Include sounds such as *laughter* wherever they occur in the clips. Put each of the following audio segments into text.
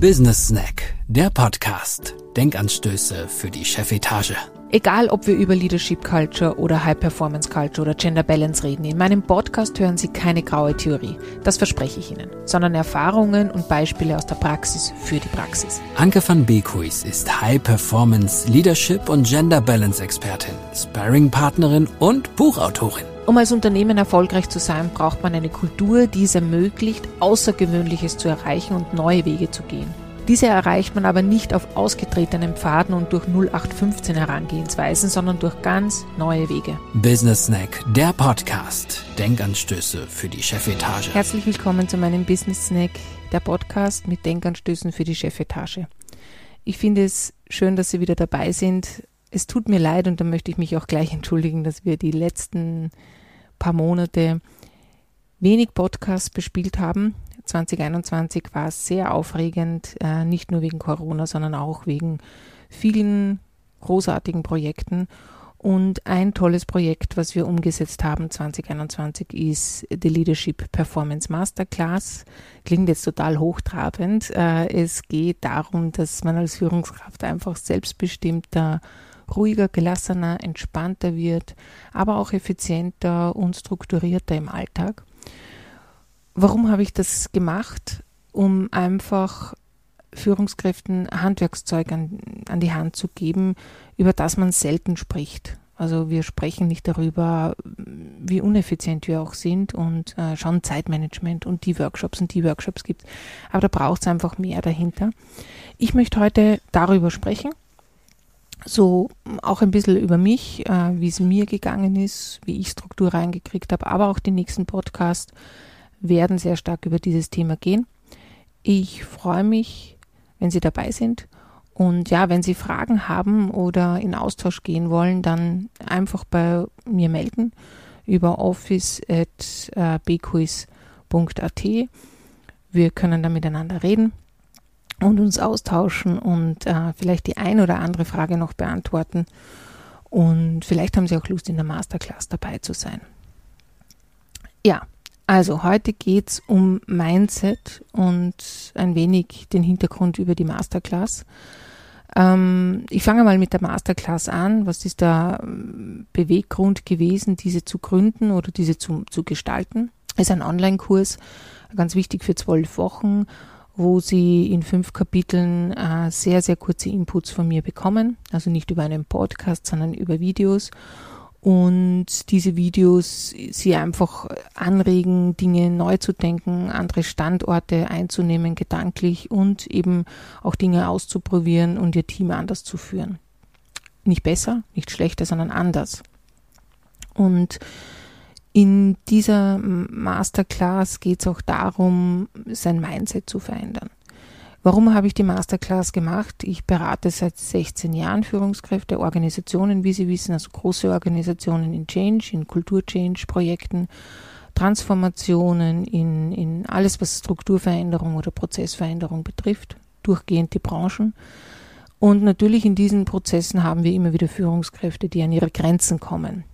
Business Snack, der Podcast. Denkanstöße für die Chefetage. Egal, ob wir über Leadership Culture oder High Performance Culture oder Gender Balance reden, in meinem Podcast hören Sie keine graue Theorie, das verspreche ich Ihnen, sondern Erfahrungen und Beispiele aus der Praxis für die Praxis. Anke van Beekhuis ist High Performance Leadership und Gender Balance Expertin, Sparring-Partnerin und Buchautorin. Um als Unternehmen erfolgreich zu sein, braucht man eine Kultur, die es ermöglicht, Außergewöhnliches zu erreichen und neue Wege zu gehen. Diese erreicht man aber nicht auf ausgetretenen Pfaden und durch 0815 Herangehensweisen, sondern durch ganz neue Wege. Business Snack, der Podcast. Denkanstöße für die Chefetage. Herzlich willkommen zu meinem Business Snack, der Podcast mit Denkanstößen für die Chefetage. Ich finde es schön, dass Sie wieder dabei sind. Es tut mir leid und da möchte ich mich auch gleich entschuldigen, dass wir die letzten paar Monate wenig Podcasts bespielt haben. 2021 war sehr aufregend, äh, nicht nur wegen Corona, sondern auch wegen vielen großartigen Projekten. Und ein tolles Projekt, was wir umgesetzt haben 2021, ist die Leadership Performance Masterclass. Klingt jetzt total hochtrabend. Äh, es geht darum, dass man als Führungskraft einfach selbstbestimmter, ruhiger, gelassener, entspannter wird, aber auch effizienter und strukturierter im Alltag. Warum habe ich das gemacht? Um einfach Führungskräften Handwerkszeug an, an die Hand zu geben, über das man selten spricht. Also wir sprechen nicht darüber, wie uneffizient wir auch sind und äh, schauen Zeitmanagement und die Workshops und die Workshops gibt. Aber da braucht es einfach mehr dahinter. Ich möchte heute darüber sprechen, so auch ein bisschen über mich, äh, wie es mir gegangen ist, wie ich Struktur reingekriegt habe, aber auch die nächsten Podcasts werden sehr stark über dieses Thema gehen. Ich freue mich, wenn Sie dabei sind. Und ja, wenn Sie Fragen haben oder in Austausch gehen wollen, dann einfach bei mir melden über office.bquiz.at. Wir können da miteinander reden und uns austauschen und äh, vielleicht die eine oder andere Frage noch beantworten. Und vielleicht haben Sie auch Lust, in der Masterclass dabei zu sein. Ja, also heute geht's um Mindset und ein wenig den Hintergrund über die Masterclass. Ähm, ich fange mal mit der Masterclass an. Was ist der ähm, Beweggrund gewesen, diese zu gründen oder diese zu, zu gestalten? Es ist ein Online-Kurs, ganz wichtig für zwölf Wochen, wo Sie in fünf Kapiteln äh, sehr, sehr kurze Inputs von mir bekommen. Also nicht über einen Podcast, sondern über Videos und diese Videos sie einfach anregen, Dinge neu zu denken, andere Standorte einzunehmen, gedanklich und eben auch Dinge auszuprobieren und ihr Team anders zu führen. Nicht besser, nicht schlechter, sondern anders. Und in dieser Masterclass geht es auch darum, sein Mindset zu verändern. Warum habe ich die Masterclass gemacht? Ich berate seit 16 Jahren Führungskräfte, Organisationen, wie Sie wissen, also große Organisationen in Change, in Kultur-Change-Projekten, Transformationen, in, in alles, was Strukturveränderung oder Prozessveränderung betrifft, durchgehend die Branchen. Und natürlich in diesen Prozessen haben wir immer wieder Führungskräfte, die an ihre Grenzen kommen.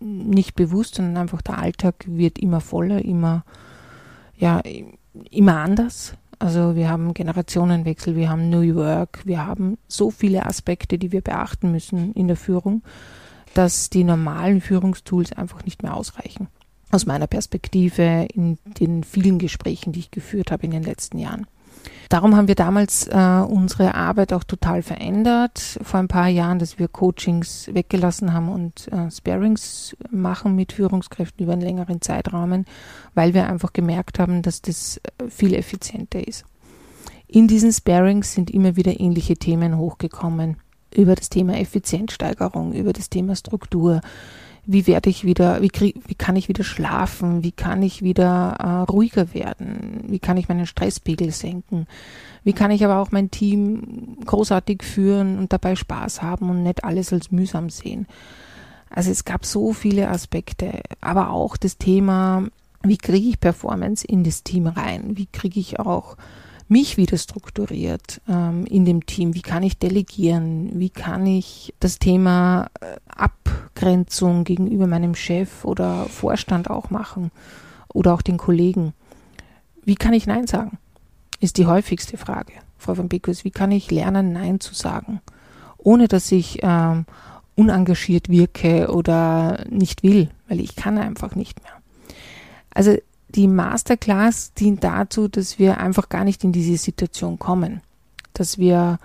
Nicht bewusst, sondern einfach der Alltag wird immer voller, immer, ja, immer anders. Also wir haben Generationenwechsel, wir haben New Work, wir haben so viele Aspekte, die wir beachten müssen in der Führung, dass die normalen Führungstools einfach nicht mehr ausreichen. Aus meiner Perspektive in den vielen Gesprächen, die ich geführt habe in den letzten Jahren. Darum haben wir damals äh, unsere Arbeit auch total verändert. Vor ein paar Jahren, dass wir Coachings weggelassen haben und äh, Sparings machen mit Führungskräften über einen längeren Zeitrahmen, weil wir einfach gemerkt haben, dass das äh, viel effizienter ist. In diesen Sparings sind immer wieder ähnliche Themen hochgekommen. Über das Thema Effizienzsteigerung, über das Thema Struktur, wie werde ich wieder, wie, krieg, wie kann ich wieder schlafen, wie kann ich wieder äh, ruhiger werden, wie kann ich meinen Stresspegel senken, wie kann ich aber auch mein Team großartig führen und dabei Spaß haben und nicht alles als mühsam sehen. Also es gab so viele Aspekte, aber auch das Thema, wie kriege ich Performance in das Team rein, wie kriege ich auch mich wieder strukturiert ähm, in dem Team? Wie kann ich delegieren? Wie kann ich das Thema äh, Abgrenzung gegenüber meinem Chef oder Vorstand auch machen oder auch den Kollegen? Wie kann ich Nein sagen? ist die häufigste Frage, Frau van Bekus. Wie kann ich lernen, Nein zu sagen, ohne dass ich ähm, unengagiert wirke oder nicht will, weil ich kann einfach nicht mehr. Also die Masterclass dient dazu, dass wir einfach gar nicht in diese Situation kommen, dass wir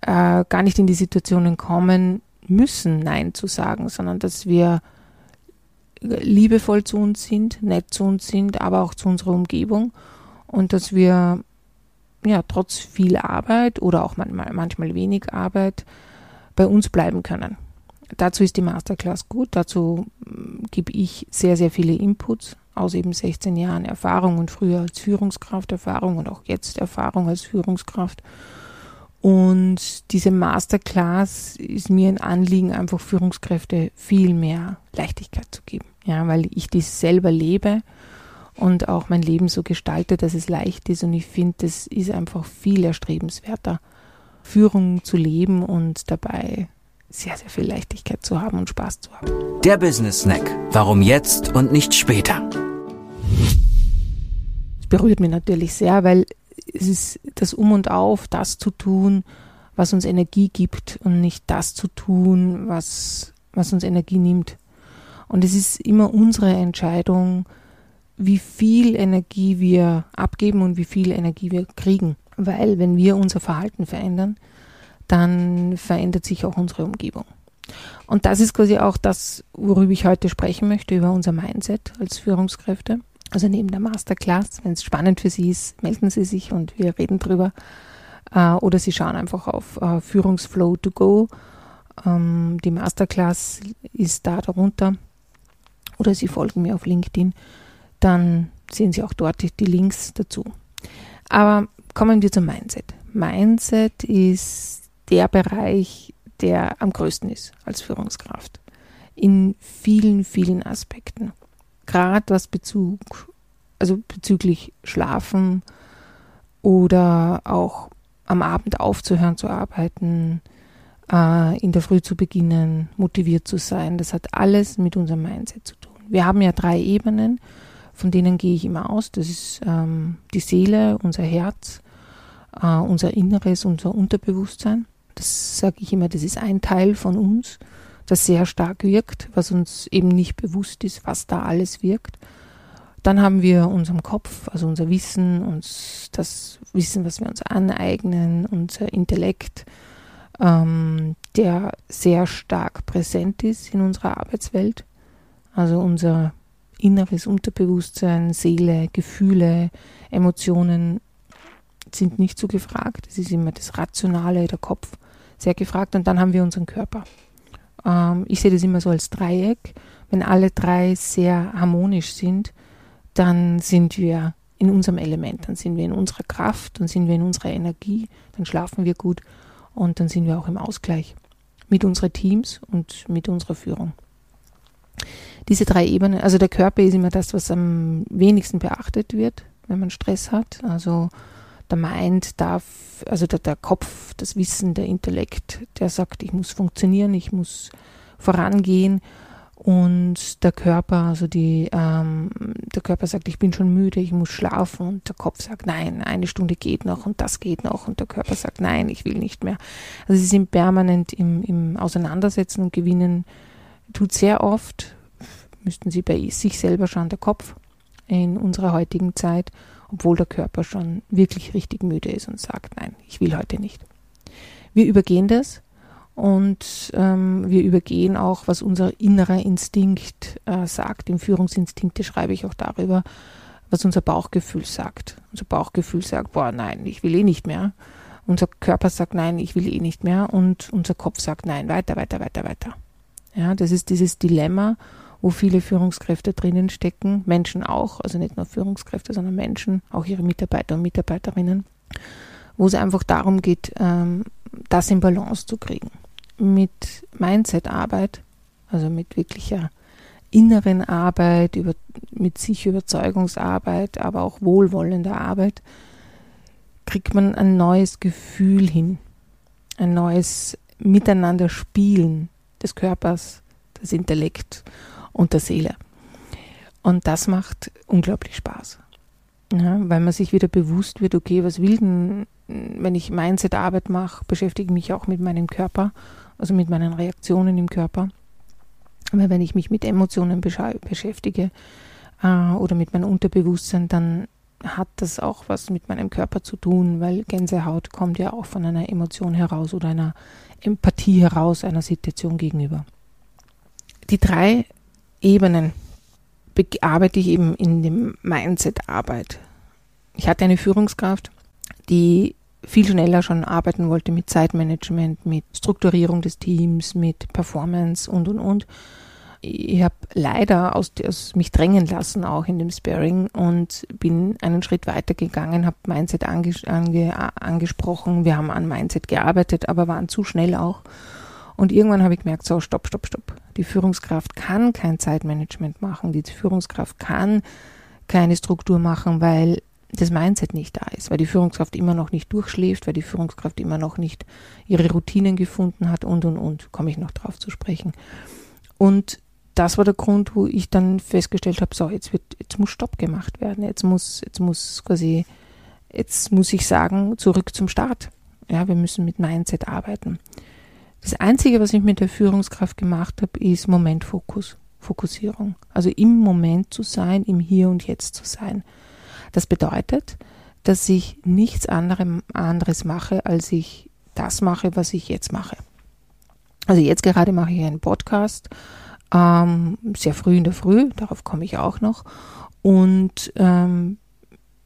äh, gar nicht in die Situationen kommen müssen, Nein zu sagen, sondern dass wir liebevoll zu uns sind, nett zu uns sind, aber auch zu unserer Umgebung. Und dass wir ja trotz viel Arbeit oder auch manchmal, manchmal wenig Arbeit bei uns bleiben können. Dazu ist die Masterclass gut, dazu mm, gebe ich sehr, sehr viele Inputs aus eben 16 Jahren Erfahrung und früher als Führungskraft Erfahrung und auch jetzt Erfahrung als Führungskraft. Und diese Masterclass ist mir ein Anliegen, einfach Führungskräfte viel mehr Leichtigkeit zu geben. Ja, weil ich dies selber lebe und auch mein Leben so gestalte, dass es leicht ist. Und ich finde, das ist einfach viel erstrebenswerter, Führung zu leben und dabei sehr, sehr viel Leichtigkeit zu haben und Spaß zu haben. Der Business Snack. Warum jetzt und nicht später? Berührt mich natürlich sehr, weil es ist das Um und Auf, das zu tun, was uns Energie gibt und nicht das zu tun, was, was uns Energie nimmt. Und es ist immer unsere Entscheidung, wie viel Energie wir abgeben und wie viel Energie wir kriegen. Weil wenn wir unser Verhalten verändern, dann verändert sich auch unsere Umgebung. Und das ist quasi auch das, worüber ich heute sprechen möchte, über unser Mindset als Führungskräfte. Also neben der Masterclass, wenn es spannend für Sie ist, melden Sie sich und wir reden drüber. Äh, oder Sie schauen einfach auf äh, Führungsflow to go. Ähm, die Masterclass ist da darunter. Oder Sie folgen mir auf LinkedIn. Dann sehen Sie auch dort die Links dazu. Aber kommen wir zum Mindset. Mindset ist der Bereich, der am größten ist als Führungskraft. In vielen, vielen Aspekten gerade was Bezug, also bezüglich Schlafen oder auch am Abend aufzuhören zu arbeiten, äh, in der Früh zu beginnen, motiviert zu sein, das hat alles mit unserem Mindset zu tun. Wir haben ja drei Ebenen, von denen gehe ich immer aus. Das ist ähm, die Seele, unser Herz, äh, unser Inneres, unser Unterbewusstsein. Das sage ich immer, das ist ein Teil von uns das sehr stark wirkt, was uns eben nicht bewusst ist, was da alles wirkt. Dann haben wir unseren Kopf, also unser Wissen, uns das Wissen, was wir uns aneignen, unser Intellekt, ähm, der sehr stark präsent ist in unserer Arbeitswelt. Also unser inneres Unterbewusstsein, Seele, Gefühle, Emotionen sind nicht so gefragt. Es ist immer das Rationale, der Kopf sehr gefragt. Und dann haben wir unseren Körper. Ähm, ich sehe das immer so als Dreieck. Wenn alle drei sehr harmonisch sind, dann sind wir in unserem Element, dann sind wir in unserer Kraft, dann sind wir in unserer Energie, dann schlafen wir gut und dann sind wir auch im Ausgleich mit unseren Teams und mit unserer Führung. Diese drei Ebenen, also der Körper ist immer das, was am wenigsten beachtet wird, wenn man Stress hat. Also der Mind darf, also der, der Kopf, das Wissen, der Intellekt, der sagt, ich muss funktionieren, ich muss vorangehen. Und der Körper, also die, ähm, der Körper sagt, ich bin schon müde, ich muss schlafen. Und der Kopf sagt, nein, eine Stunde geht noch und das geht noch. Und der Körper sagt, nein, ich will nicht mehr. Also sie sind permanent im, im Auseinandersetzen und Gewinnen tut sehr oft, müssten sie bei sich selber schauen, der Kopf in unserer heutigen Zeit obwohl der Körper schon wirklich richtig müde ist und sagt, nein, ich will heute nicht. Wir übergehen das und ähm, wir übergehen auch, was unser innerer Instinkt äh, sagt. Im Führungsinstinkte schreibe ich auch darüber, was unser Bauchgefühl sagt. Unser Bauchgefühl sagt, boah, nein, ich will eh nicht mehr. Unser Körper sagt, nein, ich will eh nicht mehr. Und unser Kopf sagt, nein, weiter, weiter, weiter, weiter. Ja, das ist dieses Dilemma wo viele Führungskräfte drinnen stecken, Menschen auch, also nicht nur Führungskräfte, sondern Menschen, auch ihre Mitarbeiter und Mitarbeiterinnen, wo es einfach darum geht, ähm, das in Balance zu kriegen. Mit Mindset-Arbeit, also mit wirklicher inneren Arbeit, über, mit sich Überzeugungsarbeit, aber auch wohlwollender Arbeit, kriegt man ein neues Gefühl hin, ein neues Miteinander spielen des Körpers, des Intellekts und der Seele. Und das macht unglaublich Spaß. Ja, weil man sich wieder bewusst wird, okay, was will denn, wenn ich Mindset-Arbeit mache, beschäftige ich mich auch mit meinem Körper, also mit meinen Reaktionen im Körper. Weil wenn ich mich mit Emotionen beschäftige äh, oder mit meinem Unterbewusstsein, dann hat das auch was mit meinem Körper zu tun, weil Gänsehaut kommt ja auch von einer Emotion heraus oder einer Empathie heraus einer Situation gegenüber. Die drei Ebenen bearbeite ich eben in dem Mindset-Arbeit. Ich hatte eine Führungskraft, die viel schneller schon arbeiten wollte mit Zeitmanagement, mit Strukturierung des Teams, mit Performance und und und ich habe leider aus, aus, mich drängen lassen, auch in dem Sparing und bin einen Schritt weiter gegangen, habe Mindset ange, ange, angesprochen. Wir haben an Mindset gearbeitet, aber waren zu schnell auch. Und irgendwann habe ich gemerkt, so, stopp, stopp, stopp. Die Führungskraft kann kein Zeitmanagement machen. Die Führungskraft kann keine Struktur machen, weil das Mindset nicht da ist, weil die Führungskraft immer noch nicht durchschläft, weil die Führungskraft immer noch nicht ihre Routinen gefunden hat und, und, und. Komme ich noch drauf zu sprechen. Und das war der Grund, wo ich dann festgestellt habe, so, jetzt wird, jetzt muss Stopp gemacht werden. Jetzt muss, jetzt muss quasi, jetzt muss ich sagen, zurück zum Start. Ja, wir müssen mit Mindset arbeiten. Das Einzige, was ich mit der Führungskraft gemacht habe, ist Momentfokus, Fokussierung. Also im Moment zu sein, im Hier und Jetzt zu sein. Das bedeutet, dass ich nichts anderes mache, als ich das mache, was ich jetzt mache. Also jetzt gerade mache ich einen Podcast ähm, sehr früh in der Früh, darauf komme ich auch noch, und ähm,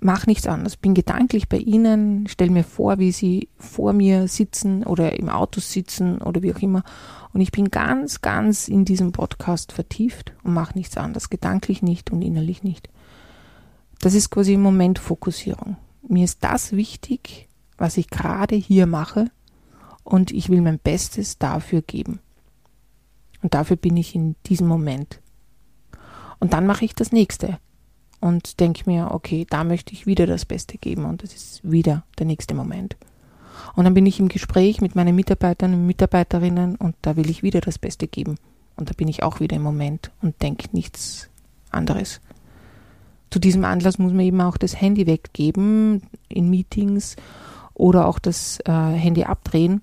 mache nichts anderes. Bin gedanklich bei Ihnen, stelle mir vor, wie Sie vor mir sitzen oder im Auto sitzen oder wie auch immer. Und ich bin ganz, ganz in diesem Podcast vertieft und mache nichts anderes, gedanklich nicht und innerlich nicht. Das ist quasi Momentfokussierung. Mir ist das wichtig, was ich gerade hier mache und ich will mein Bestes dafür geben. Und dafür bin ich in diesem Moment. Und dann mache ich das nächste und denke mir, okay, da möchte ich wieder das Beste geben und das ist wieder der nächste Moment. Und dann bin ich im Gespräch mit meinen Mitarbeitern und Mitarbeiterinnen und da will ich wieder das Beste geben. Und da bin ich auch wieder im Moment und denke nichts anderes. Zu diesem Anlass muss man eben auch das Handy weggeben in Meetings oder auch das äh, Handy abdrehen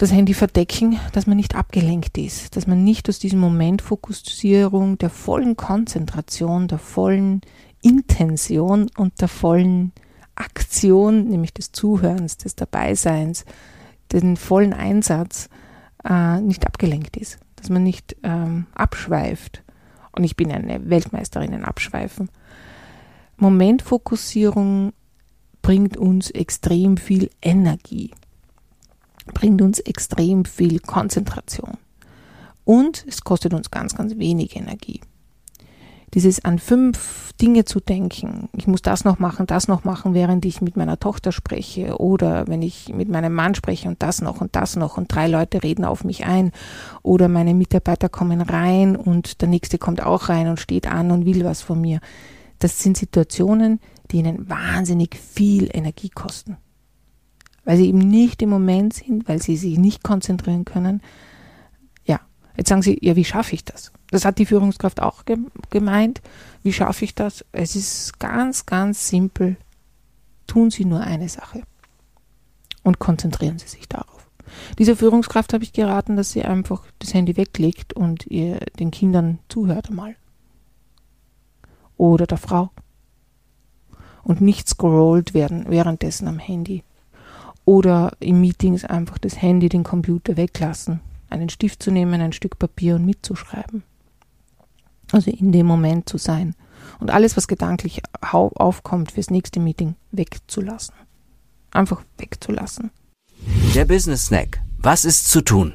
das Handy verdecken, dass man nicht abgelenkt ist, dass man nicht aus diesem Moment Fokussierung, der vollen Konzentration, der vollen Intention und der vollen Aktion, nämlich des Zuhörens, des Dabeiseins, den vollen Einsatz äh, nicht abgelenkt ist, dass man nicht ähm, abschweift. Und ich bin eine Weltmeisterin in Abschweifen. Momentfokussierung bringt uns extrem viel Energie bringt uns extrem viel Konzentration. Und es kostet uns ganz, ganz wenig Energie. Dieses an fünf Dinge zu denken, ich muss das noch machen, das noch machen, während ich mit meiner Tochter spreche oder wenn ich mit meinem Mann spreche und das noch und das noch und drei Leute reden auf mich ein oder meine Mitarbeiter kommen rein und der nächste kommt auch rein und steht an und will was von mir. Das sind Situationen, die ihnen wahnsinnig viel Energie kosten weil sie eben nicht im Moment sind, weil sie sich nicht konzentrieren können. Ja, jetzt sagen sie, ja, wie schaffe ich das? Das hat die Führungskraft auch gemeint. Wie schaffe ich das? Es ist ganz, ganz simpel. Tun Sie nur eine Sache und konzentrieren Sie sich darauf. Dieser Führungskraft habe ich geraten, dass sie einfach das Handy weglegt und ihr den Kindern zuhört einmal. Oder der Frau. Und nicht scrollt werden währenddessen am Handy oder in Meetings einfach das Handy, den Computer weglassen, einen Stift zu nehmen, ein Stück Papier und mitzuschreiben. Also in dem Moment zu sein und alles, was gedanklich aufkommt fürs nächste Meeting, wegzulassen. Einfach wegzulassen. Der Business Snack. Was ist zu tun?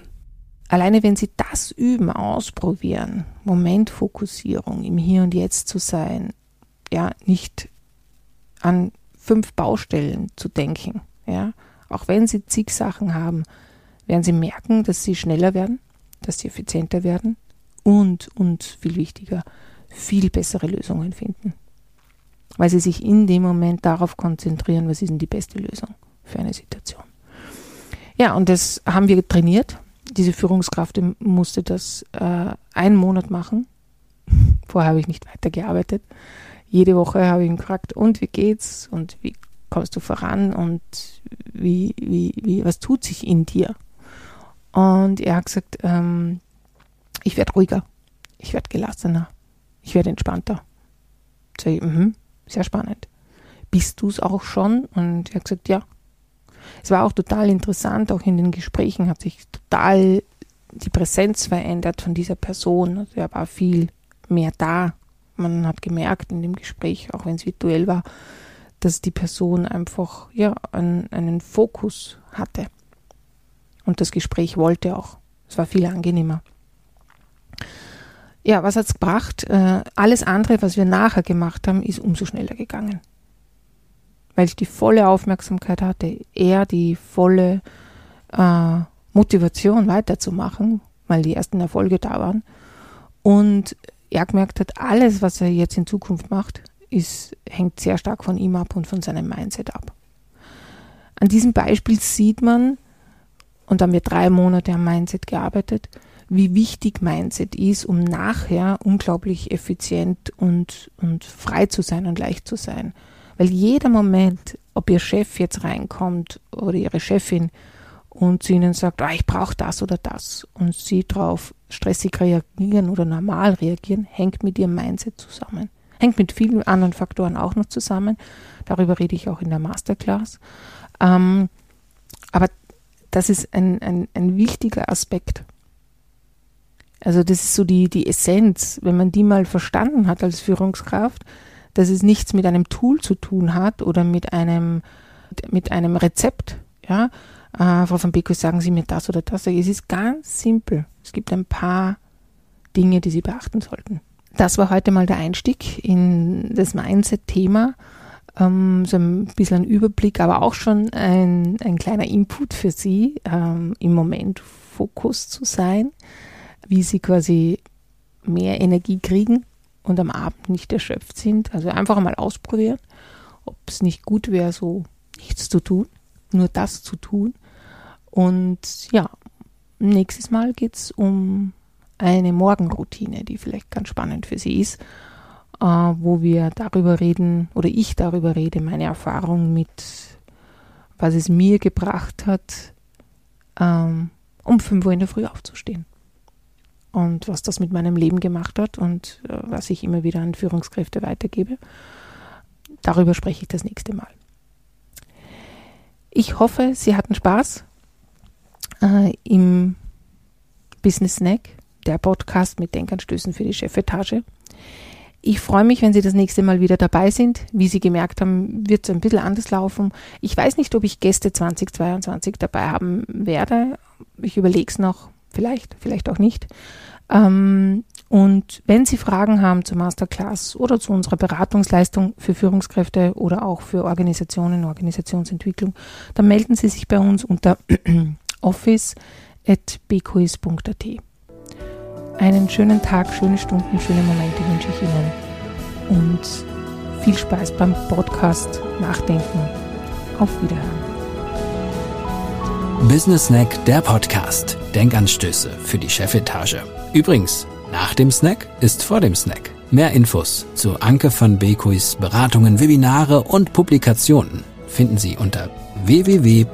Alleine wenn Sie das üben, ausprobieren, Momentfokussierung, im Hier und Jetzt zu sein, ja, nicht an fünf Baustellen zu denken, ja, auch wenn sie zig Sachen haben, werden sie merken, dass sie schneller werden, dass sie effizienter werden und, und viel wichtiger, viel bessere Lösungen finden. Weil sie sich in dem Moment darauf konzentrieren, was ist denn die beste Lösung für eine Situation. Ja, und das haben wir trainiert. Diese Führungskraft musste das äh, einen Monat machen. *laughs* Vorher habe ich nicht weitergearbeitet. jede Woche habe ich ihn gefragt, und wie geht's und wie kommst du voran und wie, wie, wie, was tut sich in dir? Und er hat gesagt, ähm, ich werde ruhiger, ich werde gelassener, ich werde entspannter. Sag ich, mh, sehr spannend. Bist du es auch schon? Und er hat gesagt, ja. Es war auch total interessant, auch in den Gesprächen hat sich total die Präsenz verändert von dieser Person. Also er war viel mehr da. Man hat gemerkt in dem Gespräch, auch wenn es virtuell war, dass die Person einfach ja, einen, einen Fokus hatte. Und das Gespräch wollte auch. Es war viel angenehmer. Ja, was hat es gebracht? Äh, alles andere, was wir nachher gemacht haben, ist umso schneller gegangen. Weil ich die volle Aufmerksamkeit hatte, er die volle äh, Motivation weiterzumachen, weil die ersten Erfolge da waren. Und er gemerkt hat, alles, was er jetzt in Zukunft macht, ist, hängt sehr stark von ihm ab und von seinem Mindset ab. An diesem Beispiel sieht man, und da haben wir drei Monate am Mindset gearbeitet, wie wichtig Mindset ist, um nachher unglaublich effizient und, und frei zu sein und leicht zu sein. Weil jeder Moment, ob Ihr Chef jetzt reinkommt oder Ihre Chefin und sie Ihnen sagt, ah, ich brauche das oder das und Sie darauf stressig reagieren oder normal reagieren, hängt mit Ihrem Mindset zusammen. Hängt mit vielen anderen Faktoren auch noch zusammen. Darüber rede ich auch in der Masterclass. Ähm, aber das ist ein, ein, ein wichtiger Aspekt. Also das ist so die, die Essenz, wenn man die mal verstanden hat als Führungskraft, dass es nichts mit einem Tool zu tun hat oder mit einem, mit einem Rezept. Ja? Äh, Frau van Beek, sagen Sie mir das oder das. Es ist ganz simpel. Es gibt ein paar Dinge, die Sie beachten sollten. Das war heute mal der Einstieg in das Mindset-Thema. Ähm, so ein bisschen ein Überblick, aber auch schon ein, ein kleiner Input für Sie, ähm, im Moment Fokus zu sein, wie Sie quasi mehr Energie kriegen und am Abend nicht erschöpft sind. Also einfach mal ausprobieren, ob es nicht gut wäre, so nichts zu tun, nur das zu tun. Und ja, nächstes Mal geht es um eine Morgenroutine, die vielleicht ganz spannend für Sie ist, äh, wo wir darüber reden oder ich darüber rede, meine Erfahrung mit, was es mir gebracht hat, ähm, um 5 Uhr in der Früh aufzustehen. Und was das mit meinem Leben gemacht hat und äh, was ich immer wieder an Führungskräfte weitergebe. Darüber spreche ich das nächste Mal. Ich hoffe, Sie hatten Spaß äh, im Business Snack der Podcast mit Denkanstößen für die Chefetage. Ich freue mich, wenn Sie das nächste Mal wieder dabei sind. Wie Sie gemerkt haben, wird es ein bisschen anders laufen. Ich weiß nicht, ob ich Gäste 2022 dabei haben werde. Ich überlege es noch. Vielleicht, vielleicht auch nicht. Ähm, und wenn Sie Fragen haben zur Masterclass oder zu unserer Beratungsleistung für Führungskräfte oder auch für Organisationen, Organisationsentwicklung, dann melden Sie sich bei uns unter *clears throat* office.bquiz.at. Einen schönen Tag, schöne Stunden, schöne Momente wünsche ich Ihnen und viel Spaß beim Podcast Nachdenken. Auf Wiederhören. Business Snack, der Podcast. Denkanstöße für die Chefetage. Übrigens, nach dem Snack ist vor dem Snack. Mehr Infos zu Anke van Bekuis Beratungen, Webinare und Publikationen finden Sie unter www.bekuis.at.